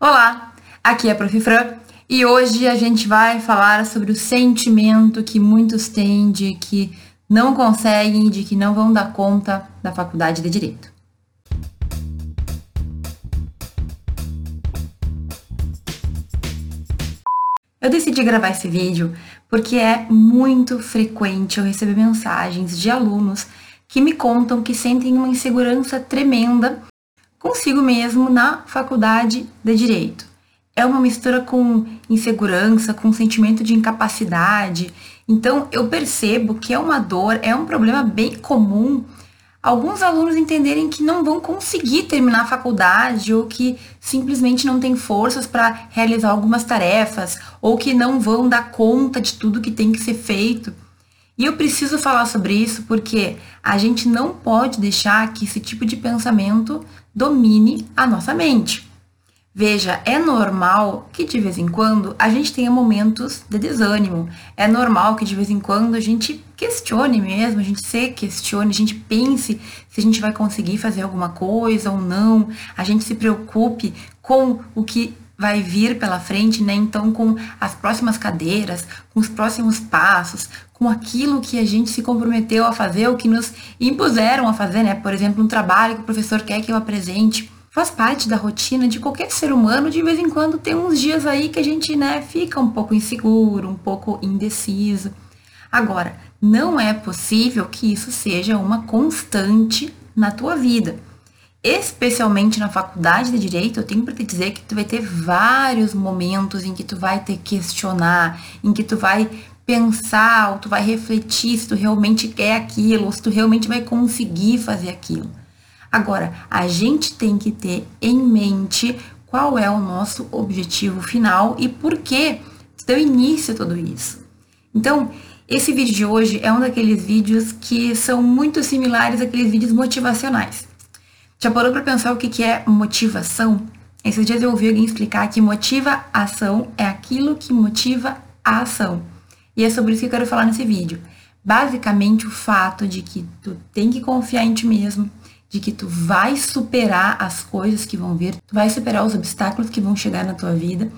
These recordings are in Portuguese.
Olá, aqui é a Prof. Fran e hoje a gente vai falar sobre o sentimento que muitos têm de que não conseguem, de que não vão dar conta da faculdade de Direito. Eu decidi gravar esse vídeo porque é muito frequente eu receber mensagens de alunos que me contam que sentem uma insegurança tremenda consigo mesmo na faculdade de direito. É uma mistura com insegurança, com sentimento de incapacidade. Então eu percebo que é uma dor, é um problema bem comum alguns alunos entenderem que não vão conseguir terminar a faculdade ou que simplesmente não têm forças para realizar algumas tarefas ou que não vão dar conta de tudo que tem que ser feito. E eu preciso falar sobre isso porque a gente não pode deixar que esse tipo de pensamento domine a nossa mente. Veja, é normal que de vez em quando a gente tenha momentos de desânimo. É normal que de vez em quando a gente questione mesmo, a gente se questione, a gente pense se a gente vai conseguir fazer alguma coisa ou não, a gente se preocupe com o que vai vir pela frente, né? Então, com as próximas cadeiras, com os próximos passos, com aquilo que a gente se comprometeu a fazer, ou que nos impuseram a fazer, né? Por exemplo, um trabalho que o professor quer que eu apresente. Faz parte da rotina de qualquer ser humano, de vez em quando tem uns dias aí que a gente, né, fica um pouco inseguro, um pouco indeciso. Agora, não é possível que isso seja uma constante na tua vida especialmente na faculdade de direito, eu tenho para te dizer que tu vai ter vários momentos em que tu vai que questionar, em que tu vai pensar, ou tu vai refletir se tu realmente quer aquilo, ou se tu realmente vai conseguir fazer aquilo. Agora, a gente tem que ter em mente qual é o nosso objetivo final e por que deu início a tudo isso. Então, esse vídeo de hoje é um daqueles vídeos que são muito similares àqueles vídeos motivacionais. Já parou para pensar o que, que é motivação? Esses dias eu ouvi alguém explicar que motiva ação é aquilo que motiva a ação. E é sobre isso que eu quero falar nesse vídeo. Basicamente, o fato de que tu tem que confiar em ti mesmo, de que tu vai superar as coisas que vão vir, tu vai superar os obstáculos que vão chegar na tua vida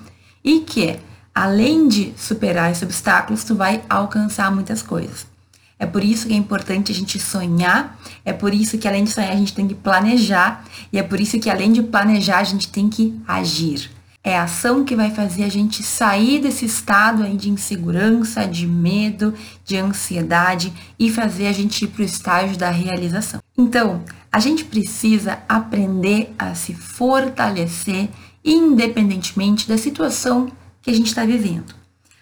e que, além de superar esses obstáculos, tu vai alcançar muitas coisas. É por isso que é importante a gente sonhar, é por isso que além de sonhar a gente tem que planejar, e é por isso que além de planejar a gente tem que agir. É a ação que vai fazer a gente sair desse estado aí de insegurança, de medo, de ansiedade e fazer a gente ir para o estágio da realização. Então, a gente precisa aprender a se fortalecer independentemente da situação que a gente está vivendo.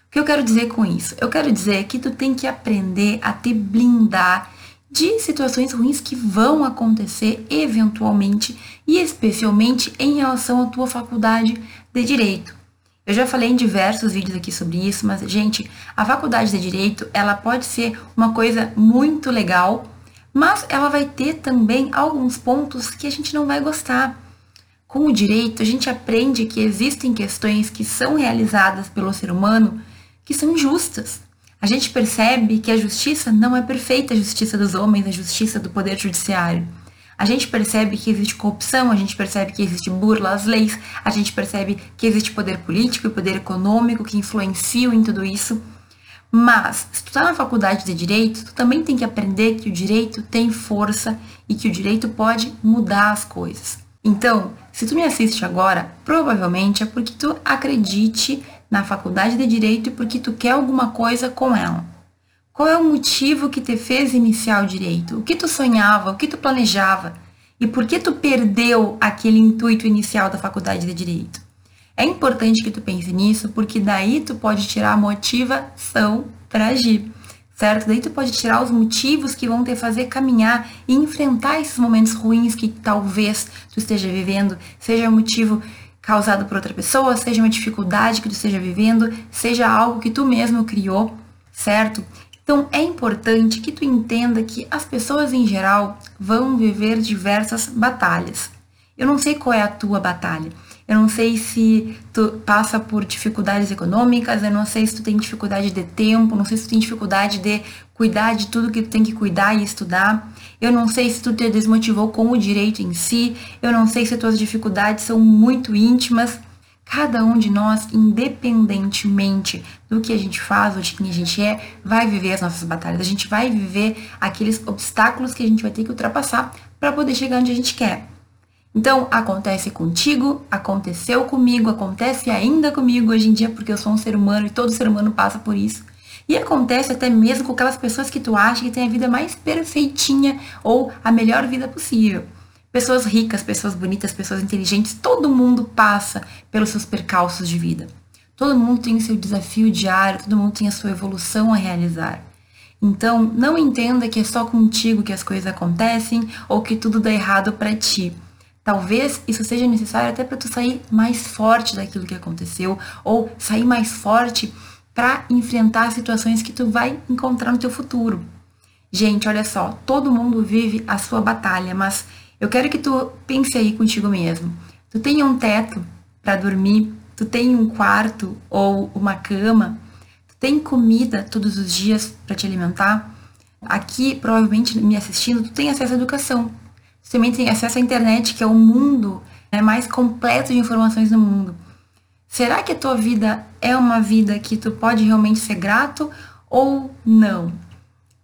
O que eu quero dizer com isso? Eu quero dizer que tu tem que aprender a te blindar de situações ruins que vão acontecer eventualmente e especialmente em relação à tua faculdade de direito. Eu já falei em diversos vídeos aqui sobre isso, mas gente, a faculdade de direito, ela pode ser uma coisa muito legal, mas ela vai ter também alguns pontos que a gente não vai gostar. Com o direito, a gente aprende que existem questões que são realizadas pelo ser humano que são injustas. A gente percebe que a justiça não é perfeita, a justiça dos homens, a justiça do poder judiciário. A gente percebe que existe corrupção, a gente percebe que existe burla às leis, a gente percebe que existe poder político e poder econômico que influenciam em tudo isso. Mas, se tu tá na faculdade de direito, tu também tem que aprender que o direito tem força e que o direito pode mudar as coisas. Então, se tu me assiste agora, provavelmente é porque tu acredite na faculdade de direito porque tu quer alguma coisa com ela. Qual é o motivo que te fez iniciar o direito? O que tu sonhava? O que tu planejava? E por que tu perdeu aquele intuito inicial da faculdade de direito? É importante que tu pense nisso, porque daí tu pode tirar a motivação para agir, certo? Daí tu pode tirar os motivos que vão te fazer caminhar e enfrentar esses momentos ruins que talvez tu esteja vivendo, seja motivo causado por outra pessoa, seja uma dificuldade que tu esteja vivendo, seja algo que tu mesmo criou, certo? Então é importante que tu entenda que as pessoas em geral vão viver diversas batalhas. Eu não sei qual é a tua batalha. Eu não sei se tu passa por dificuldades econômicas, eu não sei se tu tem dificuldade de tempo, não sei se tu tem dificuldade de cuidar de tudo que tu tem que cuidar e estudar. Eu não sei se tu te desmotivou com o direito em si, eu não sei se tuas dificuldades são muito íntimas. Cada um de nós, independentemente do que a gente faz ou de quem a gente é, vai viver as nossas batalhas. A gente vai viver aqueles obstáculos que a gente vai ter que ultrapassar para poder chegar onde a gente quer. Então, acontece contigo, aconteceu comigo, acontece ainda comigo hoje em dia, porque eu sou um ser humano e todo ser humano passa por isso. E acontece até mesmo com aquelas pessoas que tu acha que tem a vida mais perfeitinha ou a melhor vida possível. Pessoas ricas, pessoas bonitas, pessoas inteligentes, todo mundo passa pelos seus percalços de vida. Todo mundo tem o seu desafio diário, todo mundo tem a sua evolução a realizar. Então, não entenda que é só contigo que as coisas acontecem ou que tudo dá errado para ti. Talvez isso seja necessário até para tu sair mais forte daquilo que aconteceu ou sair mais forte para enfrentar situações que tu vai encontrar no teu futuro. Gente, olha só, todo mundo vive a sua batalha, mas eu quero que tu pense aí contigo mesmo. Tu tem um teto para dormir, tu tem um quarto ou uma cama, tu tem comida todos os dias para te alimentar. Aqui, provavelmente me assistindo, tu tem acesso à educação. Tu também tem acesso à internet, que é o mundo né, mais completo de informações no mundo. Será que a tua vida é uma vida que tu pode realmente ser grato ou não?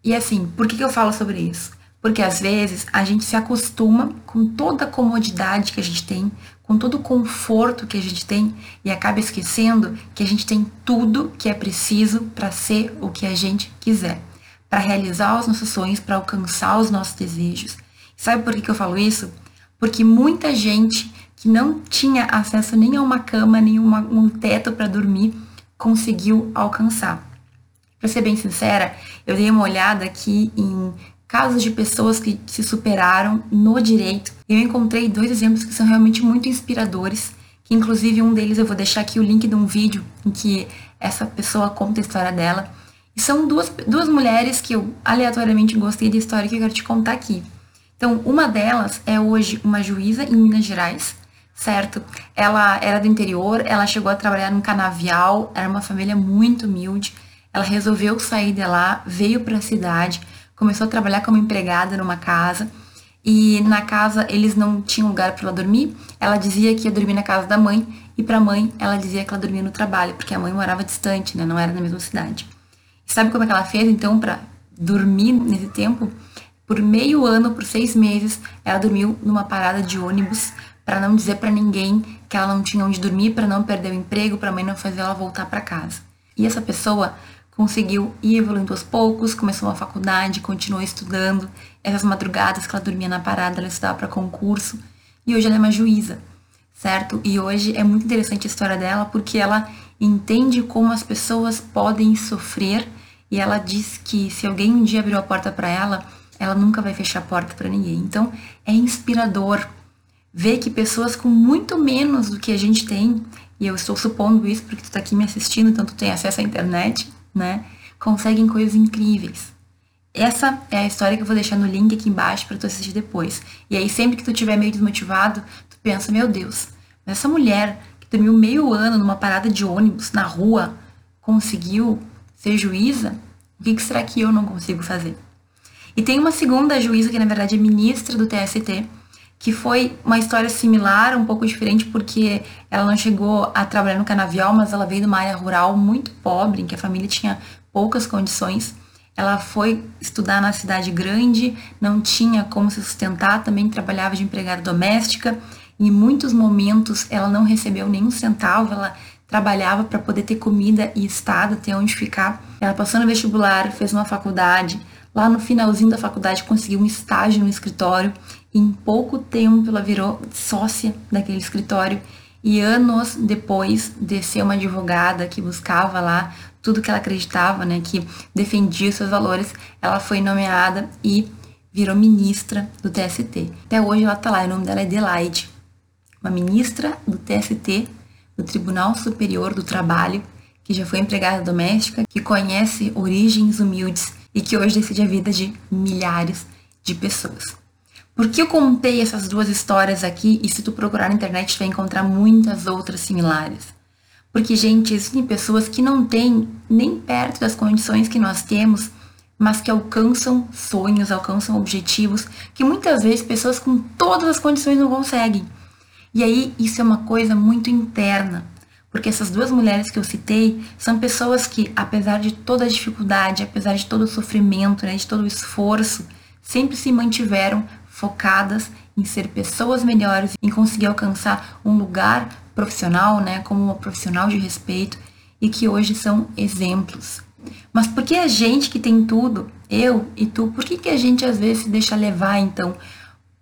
E assim, por que, eu falo sobre isso? Porque às vezes a gente se acostuma com toda a comodidade que a gente tem, com todo o conforto que a gente tem e acaba esquecendo que a gente tem tudo que é preciso para ser o que a gente quiser, para realizar os nossos sonhos, para alcançar os nossos desejos. Sabe por que eu falo isso? Porque muita gente que não tinha acesso nem a uma cama, nem um teto para dormir, conseguiu alcançar. Para ser bem sincera, eu dei uma olhada aqui em casos de pessoas que se superaram no direito. Eu encontrei dois exemplos que são realmente muito inspiradores, que inclusive um deles eu vou deixar aqui o link de um vídeo em que essa pessoa conta a história dela. E são duas, duas mulheres que eu aleatoriamente gostei da história que eu quero te contar aqui. Então, uma delas é hoje uma juíza em Minas Gerais, certo? Ela era do interior, ela chegou a trabalhar num canavial, era uma família muito humilde. Ela resolveu sair de lá, veio para a cidade, começou a trabalhar como empregada numa casa e na casa eles não tinham lugar para ela dormir. Ela dizia que ia dormir na casa da mãe e para a mãe ela dizia que ela dormia no trabalho, porque a mãe morava distante, né? Não era na mesma cidade. E sabe como é que ela fez então para dormir nesse tempo? Por meio ano, por seis meses, ela dormiu numa parada de ônibus para não dizer para ninguém que ela não tinha onde dormir, para não perder o emprego, para a mãe não fazer ela voltar para casa. E essa pessoa conseguiu ir evoluindo aos poucos, começou uma faculdade, continuou estudando. Essas madrugadas que ela dormia na parada, ela estudava para concurso. E hoje ela é uma juíza, certo? E hoje é muito interessante a história dela porque ela entende como as pessoas podem sofrer e ela diz que se alguém um dia abriu a porta para ela, ela nunca vai fechar a porta para ninguém. Então, é inspirador ver que pessoas com muito menos do que a gente tem, e eu estou supondo isso porque tu está aqui me assistindo, então tu tem acesso à internet, né? Conseguem coisas incríveis. Essa é a história que eu vou deixar no link aqui embaixo para tu assistir depois. E aí sempre que tu estiver meio desmotivado, tu pensa, meu Deus, essa mulher que dormiu meio ano numa parada de ônibus na rua conseguiu ser juíza, o que, que será que eu não consigo fazer? E tem uma segunda juíza que na verdade é ministra do TST, que foi uma história similar, um pouco diferente, porque ela não chegou a trabalhar no canavial, mas ela veio de uma área rural muito pobre, em que a família tinha poucas condições. Ela foi estudar na cidade grande, não tinha como se sustentar, também trabalhava de empregada doméstica. Em muitos momentos ela não recebeu nenhum centavo, ela trabalhava para poder ter comida e estado, ter onde ficar. Ela passou no vestibular, fez uma faculdade. Lá no finalzinho da faculdade conseguiu um estágio no escritório. Em pouco tempo, ela virou sócia daquele escritório. E anos depois de ser uma advogada que buscava lá tudo que ela acreditava, né, que defendia seus valores, ela foi nomeada e virou ministra do TST. Até hoje ela tá lá, o nome dela é Adelaide, uma ministra do TST, do Tribunal Superior do Trabalho, que já foi empregada doméstica, que conhece origens humildes e que hoje decide a vida de milhares de pessoas. Por que eu contei essas duas histórias aqui e se tu procurar na internet tu vai encontrar muitas outras similares? Porque, gente, existem pessoas que não têm nem perto das condições que nós temos, mas que alcançam sonhos, alcançam objetivos que muitas vezes pessoas com todas as condições não conseguem. E aí isso é uma coisa muito interna. Porque essas duas mulheres que eu citei são pessoas que, apesar de toda a dificuldade, apesar de todo o sofrimento, né, de todo o esforço, sempre se mantiveram focadas em ser pessoas melhores, em conseguir alcançar um lugar profissional, né, como uma profissional de respeito e que hoje são exemplos. Mas por que a gente que tem tudo, eu e tu, por que, que a gente às vezes se deixa levar então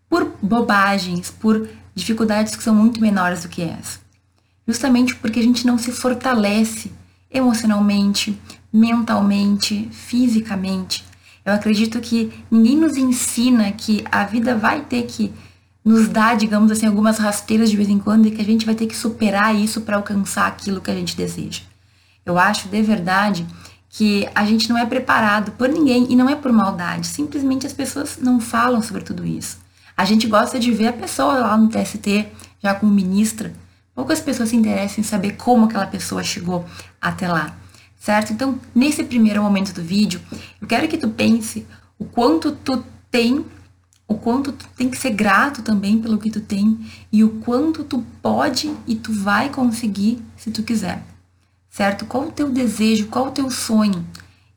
por bobagens, por dificuldades que são muito menores do que essa? Justamente porque a gente não se fortalece emocionalmente, mentalmente, fisicamente. Eu acredito que ninguém nos ensina que a vida vai ter que nos dar, digamos assim, algumas rasteiras de vez em quando e que a gente vai ter que superar isso para alcançar aquilo que a gente deseja. Eu acho de verdade que a gente não é preparado por ninguém e não é por maldade, simplesmente as pessoas não falam sobre tudo isso. A gente gosta de ver a pessoa lá no TST, já como ministra, poucas pessoas se interessam em saber como aquela pessoa chegou até lá, certo? Então, nesse primeiro momento do vídeo, eu quero que tu pense o quanto tu tem, o quanto tu tem que ser grato também pelo que tu tem e o quanto tu pode e tu vai conseguir se tu quiser certo? Qual o teu desejo, qual o teu sonho?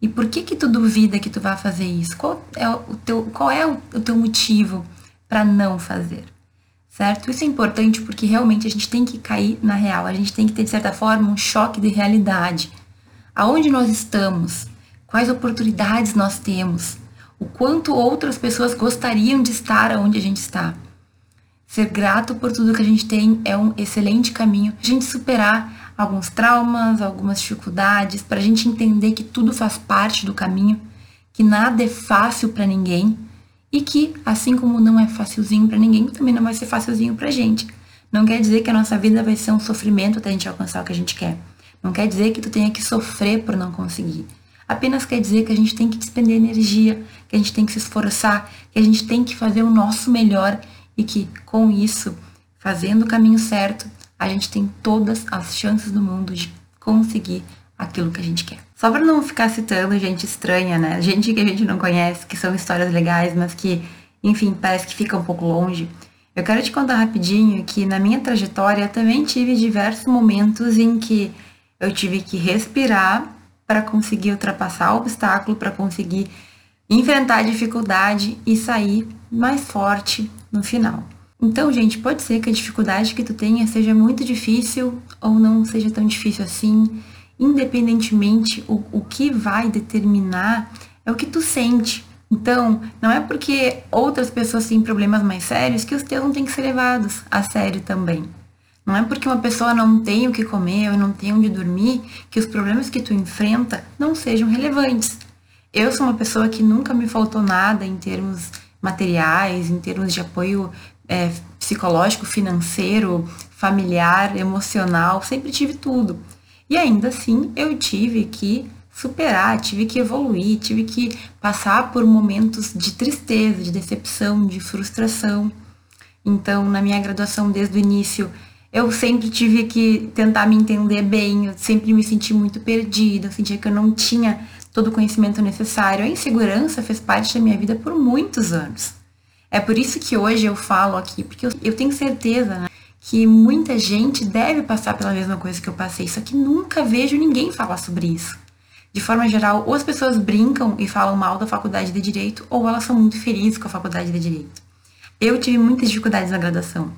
E por que que tu duvida que tu vai fazer isso? Qual é o teu, qual é o, teu motivo para não fazer? Certo? Isso é importante porque realmente a gente tem que cair na real, a gente tem que ter de certa forma um choque de realidade. Aonde nós estamos? Quais oportunidades nós temos? O quanto outras pessoas gostariam de estar onde a gente está? Ser grato por tudo que a gente tem é um excelente caminho a gente superar alguns traumas, algumas dificuldades, para a gente entender que tudo faz parte do caminho, que nada é fácil para ninguém e que, assim como não é facilzinho para ninguém, também não vai ser facilzinho para gente. Não quer dizer que a nossa vida vai ser um sofrimento até a gente alcançar o que a gente quer. Não quer dizer que tu tenha que sofrer por não conseguir. Apenas quer dizer que a gente tem que despender energia, que a gente tem que se esforçar, que a gente tem que fazer o nosso melhor e que, com isso, fazendo o caminho certo, a gente tem todas as chances do mundo de conseguir aquilo que a gente quer. Só para não ficar citando gente estranha, né? Gente que a gente não conhece, que são histórias legais, mas que, enfim, parece que fica um pouco longe. Eu quero te contar rapidinho que na minha trajetória também tive diversos momentos em que eu tive que respirar para conseguir ultrapassar o obstáculo, para conseguir enfrentar a dificuldade e sair mais forte no final. Então, gente, pode ser que a dificuldade que tu tenha seja muito difícil ou não seja tão difícil assim. Independentemente, o, o que vai determinar é o que tu sente. Então, não é porque outras pessoas têm problemas mais sérios que os teus não têm que ser levados a sério também. Não é porque uma pessoa não tem o que comer ou não tem onde dormir que os problemas que tu enfrenta não sejam relevantes. Eu sou uma pessoa que nunca me faltou nada em termos materiais, em termos de apoio é, psicológico, financeiro, familiar, emocional, sempre tive tudo. E ainda assim eu tive que superar, tive que evoluir, tive que passar por momentos de tristeza, de decepção, de frustração. Então, na minha graduação desde o início, eu sempre tive que tentar me entender bem, eu sempre me senti muito perdida, eu sentia que eu não tinha todo o conhecimento necessário. A insegurança fez parte da minha vida por muitos anos. É por isso que hoje eu falo aqui, porque eu, eu tenho certeza né, que muita gente deve passar pela mesma coisa que eu passei, só que nunca vejo ninguém falar sobre isso. De forma geral, ou as pessoas brincam e falam mal da faculdade de direito, ou elas são muito felizes com a faculdade de direito. Eu tive muitas dificuldades na graduação.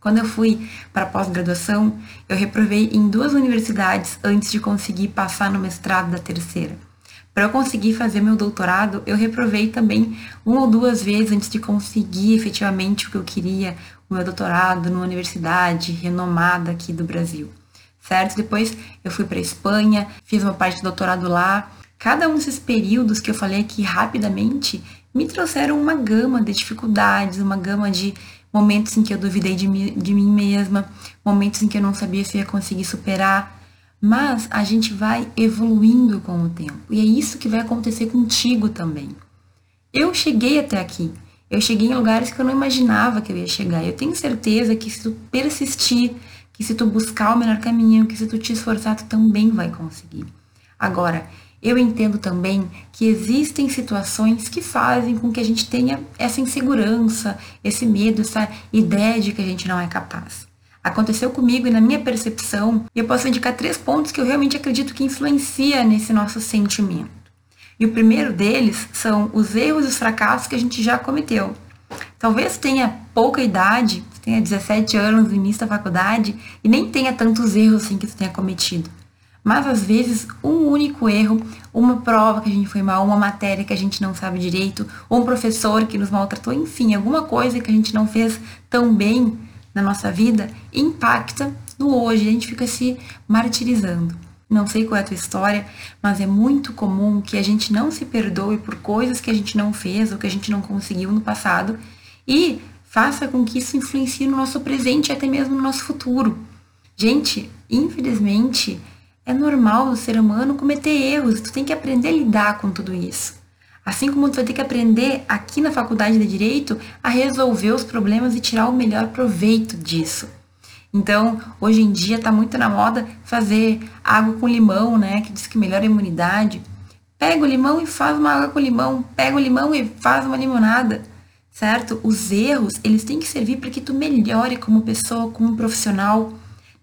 Quando eu fui para pós-graduação, eu reprovei em duas universidades antes de conseguir passar no mestrado da terceira. Para eu conseguir fazer meu doutorado, eu reprovei também uma ou duas vezes antes de conseguir efetivamente o que eu queria, o meu doutorado numa universidade renomada aqui do Brasil. Certo? Depois eu fui para Espanha, fiz uma parte de doutorado lá. Cada um desses períodos que eu falei aqui rapidamente me trouxeram uma gama de dificuldades, uma gama de momentos em que eu duvidei de, mim, de mim mesma, momentos em que eu não sabia se ia conseguir superar, mas a gente vai evoluindo com o tempo. E é isso que vai acontecer contigo também. Eu cheguei até aqui. Eu cheguei em lugares que eu não imaginava que eu ia chegar. Eu tenho certeza que se tu persistir, que se tu buscar o melhor caminho, que se tu te esforçar, tu também vai conseguir. Agora, eu entendo também que existem situações que fazem com que a gente tenha essa insegurança, esse medo, essa ideia de que a gente não é capaz. Aconteceu comigo e na minha percepção, eu posso indicar três pontos que eu realmente acredito que influencia nesse nosso sentimento. E o primeiro deles são os erros e os fracassos que a gente já cometeu. Talvez tenha pouca idade, tenha 17 anos no início da faculdade e nem tenha tantos erros assim que tu tenha cometido. Mas às vezes um único erro, uma prova que a gente foi mal, uma matéria que a gente não sabe direito, ou um professor que nos maltratou, enfim, alguma coisa que a gente não fez tão bem na nossa vida, impacta no hoje, a gente fica se martirizando. Não sei qual é a tua história, mas é muito comum que a gente não se perdoe por coisas que a gente não fez ou que a gente não conseguiu no passado e faça com que isso influencie no nosso presente e até mesmo no nosso futuro. Gente, infelizmente, é normal o ser humano cometer erros, tu tem que aprender a lidar com tudo isso. Assim como tu vai ter que aprender aqui na faculdade de direito a resolver os problemas e tirar o melhor proveito disso. Então, hoje em dia está muito na moda fazer água com limão, né? Que diz que melhora a imunidade. Pega o limão e faz uma água com limão. Pega o limão e faz uma limonada. Certo? Os erros, eles têm que servir para que tu melhore como pessoa, como profissional.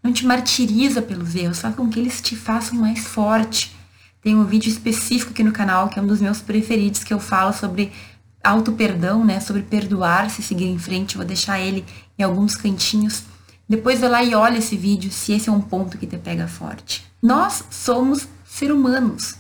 Não te martiriza pelos erros, faz com que eles te façam mais forte. Tem um vídeo específico aqui no canal, que é um dos meus preferidos, que eu falo sobre auto-perdão, né? Sobre perdoar, se seguir em frente. Vou deixar ele em alguns cantinhos depois vai lá e olha esse vídeo se esse é um ponto que te pega forte. Nós somos seres humanos.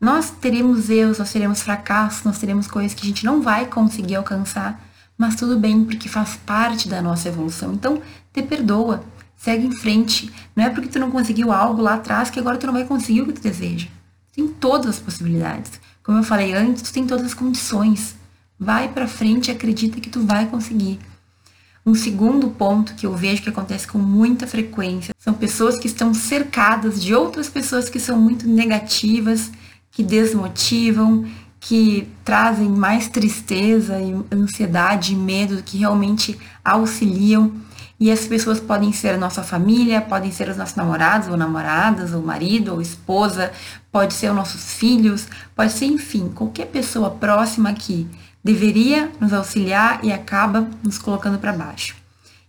Nós teremos erros, nós teremos fracassos, nós teremos coisas que a gente não vai conseguir alcançar, mas tudo bem, porque faz parte da nossa evolução. Então, te perdoa, segue em frente. Não é porque tu não conseguiu algo lá atrás que agora tu não vai conseguir o que tu deseja. Tem todas as possibilidades. Como eu falei antes, tu tem todas as condições. Vai para frente e acredita que tu vai conseguir. Um segundo ponto que eu vejo que acontece com muita frequência são pessoas que estão cercadas de outras pessoas que são muito negativas, que desmotivam, que trazem mais tristeza e ansiedade e medo do que realmente auxiliam. E essas pessoas podem ser a nossa família, podem ser os nossos namorados ou namoradas, ou marido ou esposa, pode ser os nossos filhos, pode ser, enfim, qualquer pessoa próxima que deveria nos auxiliar e acaba nos colocando para baixo.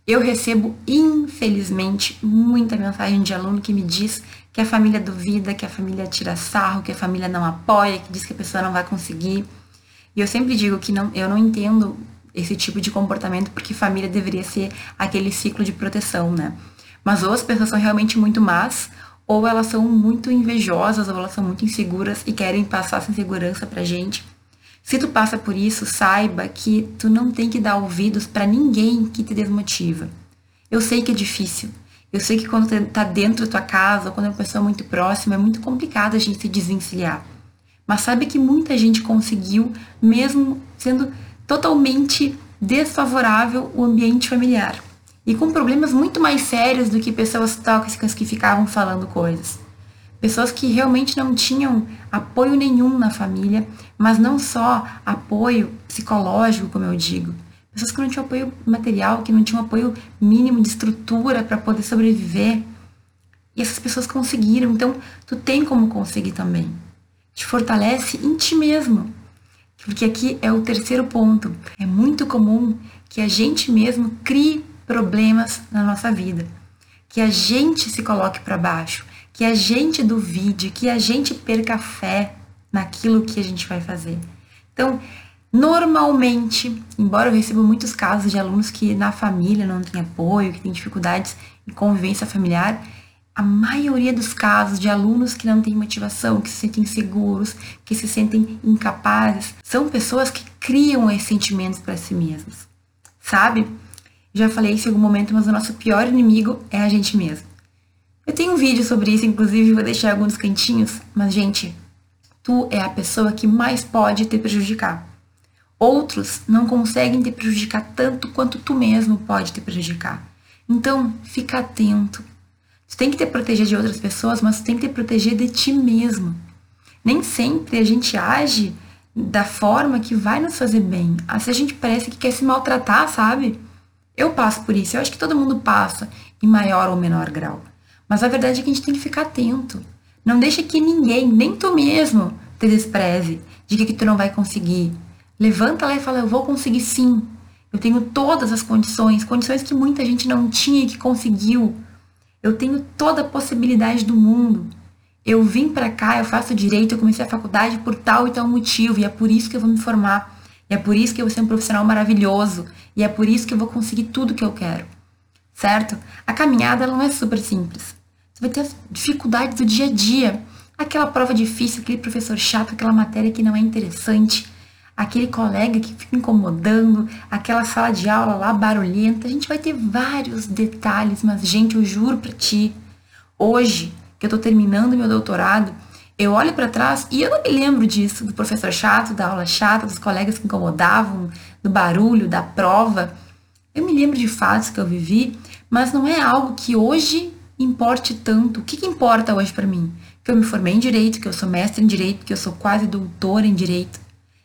Eu recebo, infelizmente, muita mensagem de aluno que me diz que a família duvida, que a família tira sarro, que a família não apoia, que diz que a pessoa não vai conseguir. E eu sempre digo que não, eu não entendo esse tipo de comportamento porque família deveria ser aquele ciclo de proteção, né? Mas ou as pessoas são realmente muito más, ou elas são muito invejosas, ou elas são muito inseguras e querem passar essa insegurança pra gente. Se tu passa por isso, saiba que tu não tem que dar ouvidos para ninguém que te desmotiva. Eu sei que é difícil. Eu sei que quando tá dentro da tua casa, ou quando é uma pessoa muito próxima, é muito complicado a gente se desvencilhar. Mas sabe que muita gente conseguiu, mesmo sendo totalmente desfavorável o ambiente familiar. E com problemas muito mais sérios do que pessoas tóxicas que ficavam falando coisas. Pessoas que realmente não tinham apoio nenhum na família, mas não só apoio psicológico, como eu digo. Pessoas que não tinham apoio material, que não tinham apoio mínimo de estrutura para poder sobreviver. E essas pessoas conseguiram, então tu tem como conseguir também. Te fortalece em ti mesmo. Porque aqui é o terceiro ponto. É muito comum que a gente mesmo crie problemas na nossa vida. Que a gente se coloque para baixo que a gente duvide, que a gente perca fé naquilo que a gente vai fazer. Então, normalmente, embora eu receba muitos casos de alunos que na família não tem apoio, que tem dificuldades em convivência familiar, a maioria dos casos de alunos que não têm motivação, que se sentem inseguros, que se sentem incapazes, são pessoas que criam esses sentimentos para si mesmos. Sabe? Já falei isso em algum momento, mas o nosso pior inimigo é a gente mesmo. Eu tenho um vídeo sobre isso, inclusive vou deixar alguns cantinhos, mas gente, tu é a pessoa que mais pode te prejudicar. Outros não conseguem te prejudicar tanto quanto tu mesmo pode te prejudicar. Então, fica atento. Tu tem que te proteger de outras pessoas, mas tu tem que te proteger de ti mesmo. Nem sempre a gente age da forma que vai nos fazer bem. Se a gente parece que quer se maltratar, sabe? Eu passo por isso. Eu acho que todo mundo passa, em maior ou menor grau. Mas a verdade é que a gente tem que ficar atento. Não deixa que ninguém, nem tu mesmo, te despreze, diga que tu não vai conseguir. Levanta lá e fala, eu vou conseguir sim. Eu tenho todas as condições, condições que muita gente não tinha e que conseguiu. Eu tenho toda a possibilidade do mundo. Eu vim para cá, eu faço direito, eu comecei a faculdade por tal e tal motivo, e é por isso que eu vou me formar. E é por isso que eu vou ser um profissional maravilhoso. E é por isso que eu vou conseguir tudo que eu quero. Certo? A caminhada não é super simples. Você vai ter as dificuldades do dia a dia. Aquela prova difícil, aquele professor chato, aquela matéria que não é interessante, aquele colega que fica incomodando, aquela sala de aula lá barulhenta. A gente vai ter vários detalhes, mas, gente, eu juro pra ti, hoje que eu tô terminando meu doutorado, eu olho para trás e eu não me lembro disso, do professor chato, da aula chata, dos colegas que incomodavam, do barulho, da prova. Eu me lembro de fatos que eu vivi, mas não é algo que hoje importe tanto. O que, que importa hoje para mim? Que eu me formei em direito, que eu sou mestre em direito, que eu sou quase doutora em direito.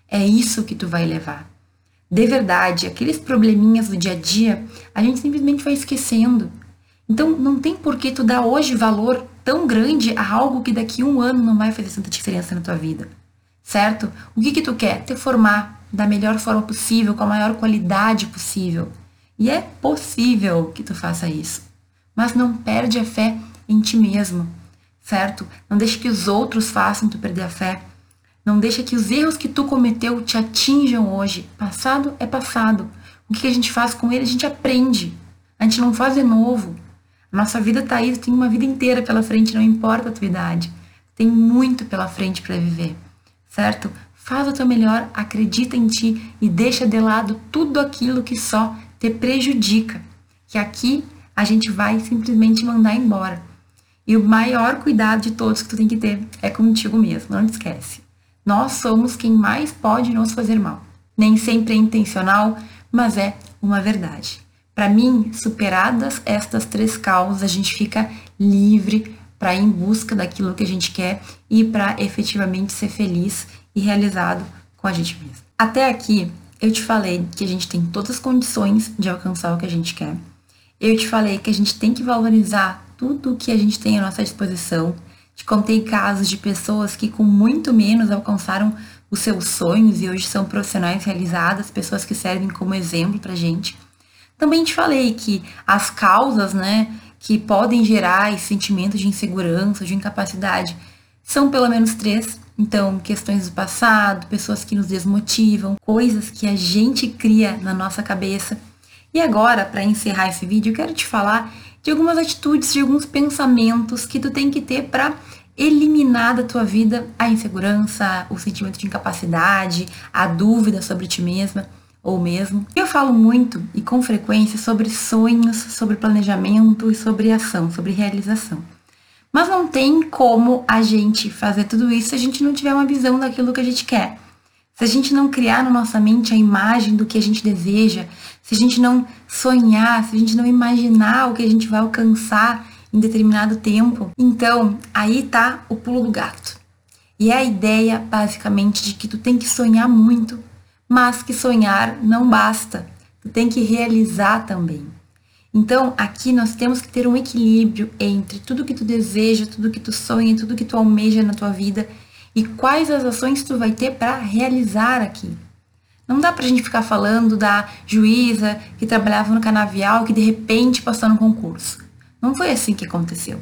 É isso que tu vai levar. De verdade, aqueles probleminhas do dia a dia, a gente simplesmente vai esquecendo. Então, não tem por que tu dar hoje valor tão grande a algo que daqui um ano não vai fazer tanta diferença na tua vida. Certo? O que que tu quer? Te formar da melhor forma possível, com a maior qualidade possível. E é possível que tu faça isso. Mas não perde a fé em ti mesmo, certo? Não deixe que os outros façam tu perder a fé. Não deixe que os erros que tu cometeu te atinjam hoje. Passado é passado. O que a gente faz com ele, a gente aprende. A gente não faz de novo. Nossa vida tá aí, tem uma vida inteira pela frente, não importa a tua idade. Tem muito pela frente para viver, certo? Faz o teu melhor, acredita em ti e deixa de lado tudo aquilo que só te prejudica. Que aqui a gente vai simplesmente mandar embora. E o maior cuidado de todos que tu tem que ter é contigo mesmo, não te esquece. Nós somos quem mais pode nos fazer mal. Nem sempre é intencional, mas é uma verdade. Para mim, superadas estas três causas, a gente fica livre para ir em busca daquilo que a gente quer e para efetivamente ser feliz e realizado com a gente mesmo. Até aqui, eu te falei que a gente tem todas as condições de alcançar o que a gente quer. Eu te falei que a gente tem que valorizar tudo o que a gente tem à nossa disposição. Te contei casos de pessoas que com muito menos alcançaram os seus sonhos e hoje são profissionais realizadas, pessoas que servem como exemplo pra gente. Também te falei que as causas, né, que podem gerar esse sentimento de insegurança, de incapacidade, são pelo menos três. Então, questões do passado, pessoas que nos desmotivam, coisas que a gente cria na nossa cabeça. E agora, para encerrar esse vídeo, eu quero te falar de algumas atitudes, de alguns pensamentos que tu tem que ter para eliminar da tua vida a insegurança, o sentimento de incapacidade, a dúvida sobre ti mesma ou mesmo. Eu falo muito e com frequência sobre sonhos, sobre planejamento e sobre ação, sobre realização. Mas não tem como a gente fazer tudo isso se a gente não tiver uma visão daquilo que a gente quer. Se a gente não criar na nossa mente a imagem do que a gente deseja, se a gente não sonhar, se a gente não imaginar o que a gente vai alcançar em determinado tempo, então aí tá o pulo do gato. E é a ideia, basicamente, de que tu tem que sonhar muito mas que sonhar não basta, tu tem que realizar também. Então, aqui nós temos que ter um equilíbrio entre tudo que tu deseja, tudo que tu sonha, tudo que tu almeja na tua vida e quais as ações tu vai ter para realizar aqui. Não dá pra gente ficar falando da juíza que trabalhava no canavial que de repente passou no concurso. Não foi assim que aconteceu.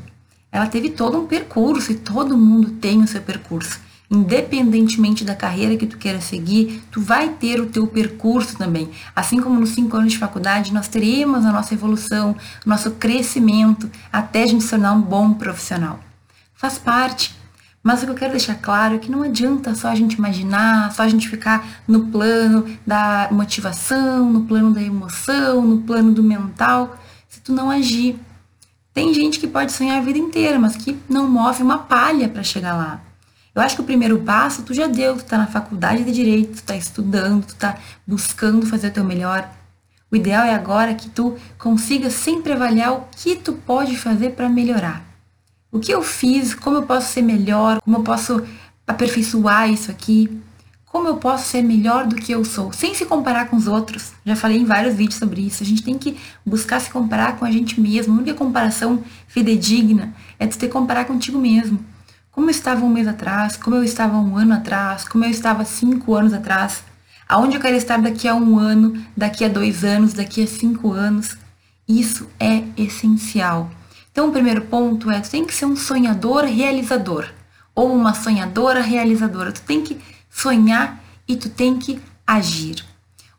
Ela teve todo um percurso e todo mundo tem o seu percurso independentemente da carreira que tu queira seguir, tu vai ter o teu percurso também. Assim como nos cinco anos de faculdade, nós teremos a nossa evolução, o nosso crescimento, até a gente se tornar um bom profissional. Faz parte. Mas o que eu quero deixar claro é que não adianta só a gente imaginar, só a gente ficar no plano da motivação, no plano da emoção, no plano do mental, se tu não agir. Tem gente que pode sonhar a vida inteira, mas que não move uma palha para chegar lá. Eu acho que o primeiro passo tu já deu, tu tá na faculdade de direito, tu tá estudando, tu tá buscando fazer o teu melhor. O ideal é agora que tu consiga sempre avaliar o que tu pode fazer para melhorar. O que eu fiz, como eu posso ser melhor, como eu posso aperfeiçoar isso aqui, como eu posso ser melhor do que eu sou, sem se comparar com os outros. Já falei em vários vídeos sobre isso. A gente tem que buscar se comparar com a gente mesmo. A única comparação fidedigna é tu te comparar contigo mesmo como eu estava um mês atrás, como eu estava um ano atrás, como eu estava cinco anos atrás. Aonde eu quero estar daqui a um ano, daqui a dois anos, daqui a cinco anos. Isso é essencial. Então, o primeiro ponto é: tu tem que ser um sonhador realizador ou uma sonhadora realizadora. Tu tem que sonhar e tu tem que agir.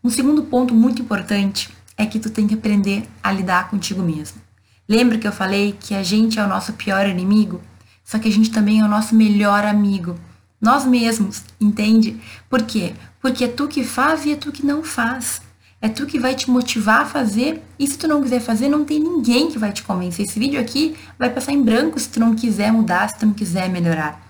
Um segundo ponto muito importante é que tu tem que aprender a lidar contigo mesmo. Lembra que eu falei que a gente é o nosso pior inimigo? Só que a gente também é o nosso melhor amigo. Nós mesmos, entende? Por quê? Porque é tu que faz e é tu que não faz. É tu que vai te motivar a fazer. E se tu não quiser fazer, não tem ninguém que vai te convencer. Esse vídeo aqui vai passar em branco se tu não quiser mudar, se tu não quiser melhorar.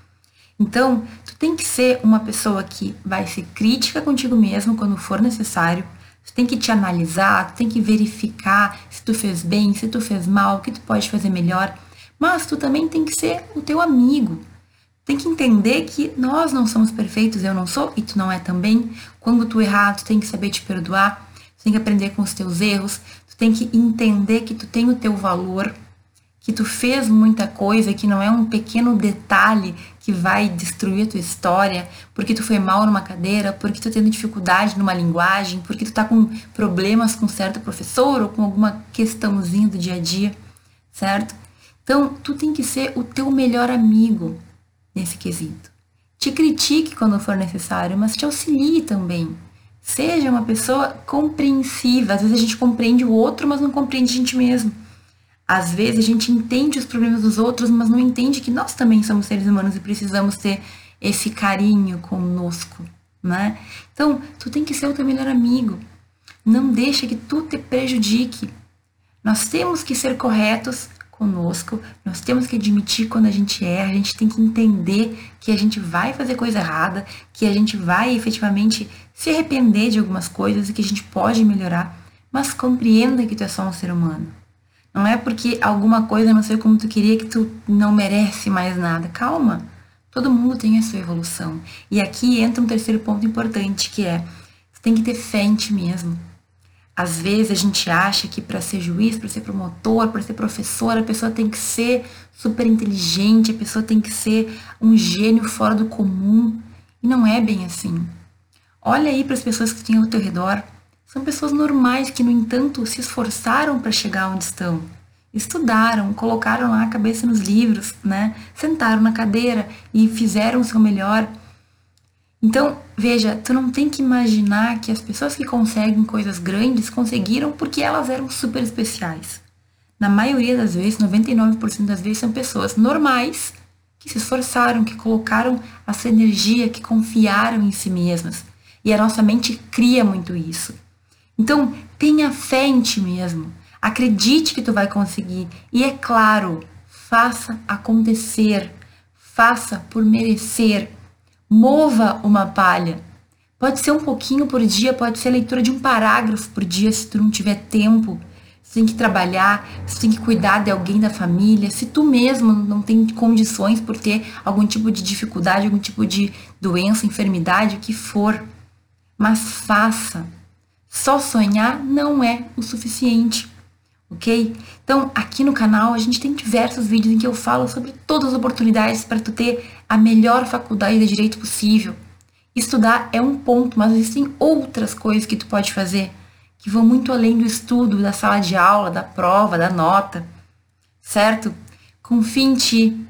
Então, tu tem que ser uma pessoa que vai ser crítica contigo mesmo quando for necessário. Tu tem que te analisar, tu tem que verificar se tu fez bem, se tu fez mal, o que tu pode fazer melhor. Mas tu também tem que ser o teu amigo. Tem que entender que nós não somos perfeitos, eu não sou e tu não é também. Quando tu errar, tu tem que saber te perdoar tem que aprender com os teus erros, tu tem que entender que tu tem o teu valor, que tu fez muita coisa, que não é um pequeno detalhe que vai destruir a tua história, porque tu foi mal numa cadeira, porque tu tendo dificuldade numa linguagem, porque tu tá com problemas com certo professor ou com alguma questãozinha do dia a dia, certo? Então, tu tem que ser o teu melhor amigo nesse quesito. Te critique quando for necessário, mas te auxilie também. Seja uma pessoa compreensiva. Às vezes a gente compreende o outro, mas não compreende a gente mesmo. Às vezes a gente entende os problemas dos outros, mas não entende que nós também somos seres humanos e precisamos ter esse carinho conosco, né? Então, tu tem que ser o teu melhor amigo. Não deixa que tu te prejudique. Nós temos que ser corretos conosco, nós temos que admitir quando a gente erra, a gente tem que entender que a gente vai fazer coisa errada, que a gente vai efetivamente se arrepender de algumas coisas e que a gente pode melhorar, mas compreenda que tu é só um ser humano. Não é porque alguma coisa não sei como tu queria que tu não merece mais nada. Calma. Todo mundo tem a sua evolução. E aqui entra um terceiro ponto importante, que é tem que ter fé em ti mesmo. Às vezes a gente acha que para ser juiz, para ser promotor, para ser professor, a pessoa tem que ser super inteligente, a pessoa tem que ser um gênio fora do comum. E não é bem assim. Olha aí para as pessoas que têm ao teu redor. São pessoas normais que, no entanto, se esforçaram para chegar onde estão. Estudaram, colocaram lá a cabeça nos livros, né? Sentaram na cadeira e fizeram o seu melhor então, veja, tu não tem que imaginar que as pessoas que conseguem coisas grandes conseguiram porque elas eram super especiais. Na maioria das vezes, 99% das vezes, são pessoas normais que se esforçaram, que colocaram a sua energia, que confiaram em si mesmas. E a nossa mente cria muito isso. Então, tenha fé em ti mesmo. Acredite que tu vai conseguir. E é claro, faça acontecer. Faça por merecer Mova uma palha. Pode ser um pouquinho por dia, pode ser a leitura de um parágrafo por dia, se tu não tiver tempo. Você tem que trabalhar, você tem que cuidar de alguém da família. Se tu mesmo não tem condições por ter algum tipo de dificuldade, algum tipo de doença, enfermidade, o que for. Mas faça. Só sonhar não é o suficiente ok? Então, aqui no canal a gente tem diversos vídeos em que eu falo sobre todas as oportunidades para tu ter a melhor faculdade de direito possível. Estudar é um ponto, mas existem outras coisas que tu pode fazer que vão muito além do estudo, da sala de aula, da prova, da nota, certo? Confie em ti.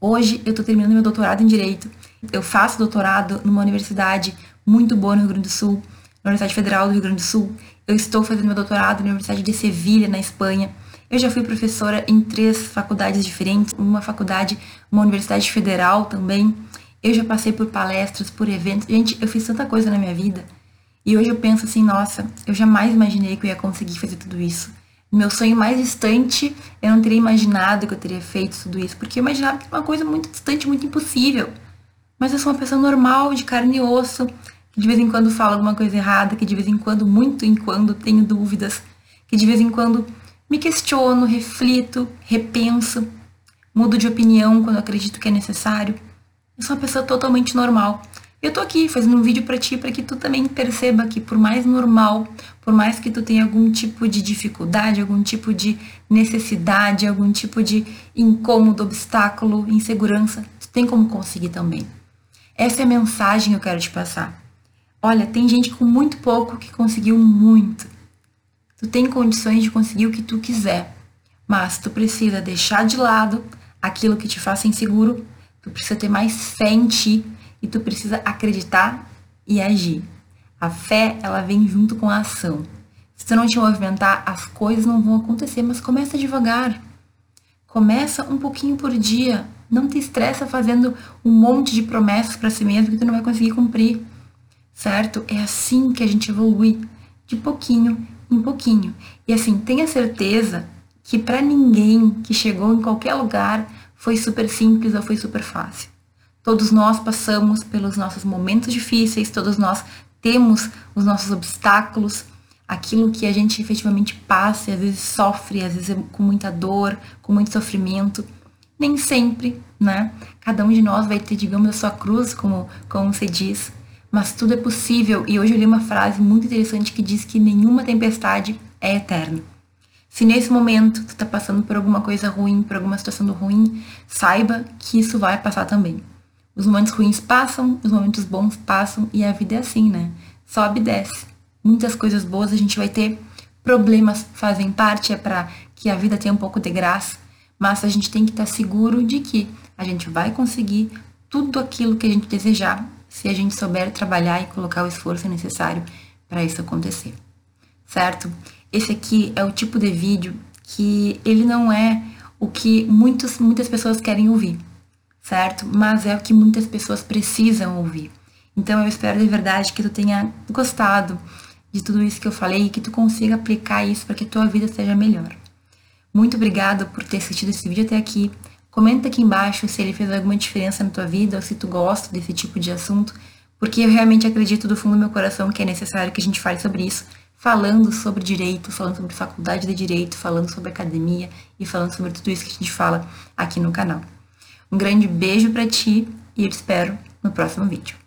Hoje eu estou terminando meu doutorado em direito. Eu faço doutorado numa universidade muito boa no Rio Grande do Sul, na Universidade Federal do Rio Grande do Sul, eu estou fazendo meu doutorado na Universidade de Sevilha, na Espanha. Eu já fui professora em três faculdades diferentes, uma faculdade, uma universidade federal também. Eu já passei por palestras, por eventos. Gente, eu fiz tanta coisa na minha vida. E hoje eu penso assim, nossa, eu jamais imaginei que eu ia conseguir fazer tudo isso. Meu sonho mais distante, eu não teria imaginado que eu teria feito tudo isso, porque eu imaginava que era uma coisa muito distante, muito impossível. Mas eu sou uma pessoa normal, de carne e osso, de vez em quando falo alguma coisa errada, que de vez em quando, muito em quando, tenho dúvidas, que de vez em quando me questiono, reflito, repenso, mudo de opinião quando acredito que é necessário. Eu sou uma pessoa totalmente normal. Eu tô aqui fazendo um vídeo para ti para que tu também perceba que por mais normal, por mais que tu tenha algum tipo de dificuldade, algum tipo de necessidade, algum tipo de incômodo, obstáculo, insegurança, tu tem como conseguir também. Essa é a mensagem que eu quero te passar. Olha, tem gente com muito pouco que conseguiu muito. Tu tem condições de conseguir o que tu quiser, mas tu precisa deixar de lado aquilo que te faça inseguro, tu precisa ter mais fé em ti e tu precisa acreditar e agir. A fé, ela vem junto com a ação. Se tu não te movimentar, as coisas não vão acontecer, mas começa devagar. Começa um pouquinho por dia. Não te estressa fazendo um monte de promessas para si mesmo que tu não vai conseguir cumprir. Certo? É assim que a gente evolui, de pouquinho em pouquinho. E assim, tenha certeza que para ninguém que chegou em qualquer lugar foi super simples ou foi super fácil. Todos nós passamos pelos nossos momentos difíceis, todos nós temos os nossos obstáculos, aquilo que a gente efetivamente passa, às vezes sofre, às vezes é com muita dor, com muito sofrimento. Nem sempre, né? Cada um de nós vai ter, digamos, a sua cruz, como, como se diz, mas tudo é possível. E hoje eu li uma frase muito interessante que diz que nenhuma tempestade é eterna. Se nesse momento tu tá passando por alguma coisa ruim, por alguma situação ruim, saiba que isso vai passar também. Os momentos ruins passam, os momentos bons passam e a vida é assim, né? Sobe e desce muitas coisas boas, a gente vai ter problemas, fazem parte, é para que a vida tenha um pouco de graça, mas a gente tem que estar seguro de que a gente vai conseguir tudo aquilo que a gente desejar, se a gente souber trabalhar e colocar o esforço necessário para isso acontecer. Certo? Esse aqui é o tipo de vídeo que ele não é o que muitos, muitas pessoas querem ouvir, certo? Mas é o que muitas pessoas precisam ouvir. Então eu espero de verdade que tu tenha gostado, de tudo isso que eu falei e que tu consiga aplicar isso para que a tua vida seja melhor. Muito obrigada por ter assistido esse vídeo até aqui. Comenta aqui embaixo se ele fez alguma diferença na tua vida ou se tu gosta desse tipo de assunto, porque eu realmente acredito do fundo do meu coração que é necessário que a gente fale sobre isso, falando sobre direito, falando sobre faculdade de direito, falando sobre academia e falando sobre tudo isso que a gente fala aqui no canal. Um grande beijo para ti e eu te espero no próximo vídeo.